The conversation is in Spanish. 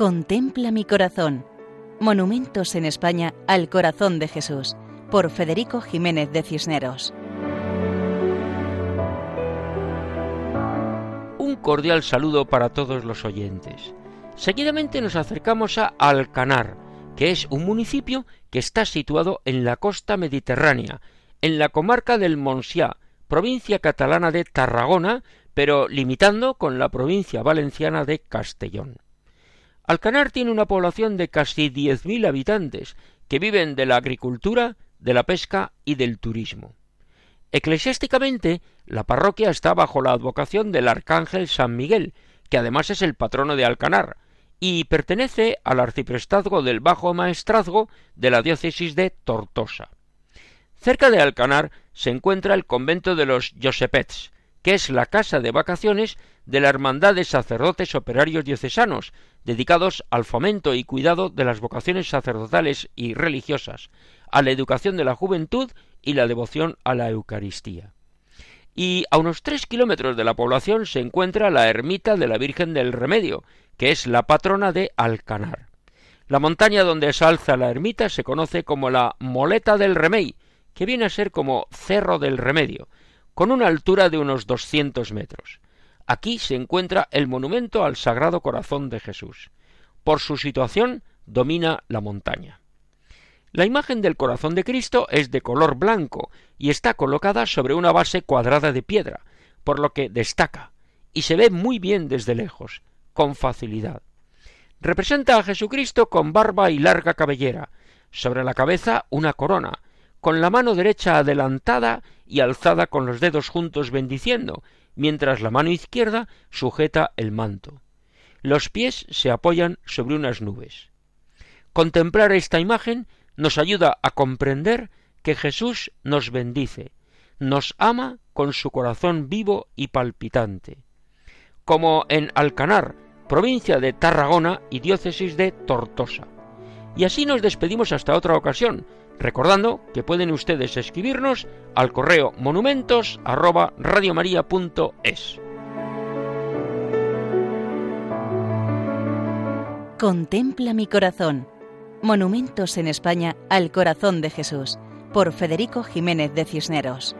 Contempla mi corazón. Monumentos en España al corazón de Jesús, por Federico Jiménez de Cisneros. Un cordial saludo para todos los oyentes. Seguidamente nos acercamos a Alcanar, que es un municipio que está situado en la costa mediterránea, en la comarca del Montsià, provincia catalana de Tarragona, pero limitando con la provincia valenciana de Castellón. Alcanar tiene una población de casi diez mil habitantes que viven de la agricultura, de la pesca y del turismo. Eclesiásticamente, la parroquia está bajo la advocación del arcángel San Miguel, que además es el patrono de Alcanar, y pertenece al arciprestazgo del Bajo Maestrazgo de la diócesis de Tortosa. Cerca de Alcanar se encuentra el convento de los Josepets, que es la casa de vacaciones de la Hermandad de Sacerdotes Operarios Diocesanos, dedicados al fomento y cuidado de las vocaciones sacerdotales y religiosas, a la educación de la juventud y la devoción a la Eucaristía. Y a unos tres kilómetros de la población se encuentra la ermita de la Virgen del Remedio, que es la patrona de Alcanar. La montaña donde se alza la ermita se conoce como la Moleta del Remey, que viene a ser como Cerro del Remedio, con una altura de unos doscientos metros. Aquí se encuentra el monumento al Sagrado Corazón de Jesús. Por su situación domina la montaña. La imagen del corazón de Cristo es de color blanco y está colocada sobre una base cuadrada de piedra, por lo que destaca y se ve muy bien desde lejos, con facilidad. Representa a Jesucristo con barba y larga cabellera, sobre la cabeza una corona, con la mano derecha adelantada y alzada con los dedos juntos bendiciendo, mientras la mano izquierda sujeta el manto. Los pies se apoyan sobre unas nubes. Contemplar esta imagen nos ayuda a comprender que Jesús nos bendice, nos ama con su corazón vivo y palpitante. Como en Alcanar, provincia de Tarragona y diócesis de Tortosa. Y así nos despedimos hasta otra ocasión, recordando que pueden ustedes escribirnos al correo monumentos Contempla mi corazón. Monumentos en España al corazón de Jesús por Federico Jiménez de Cisneros.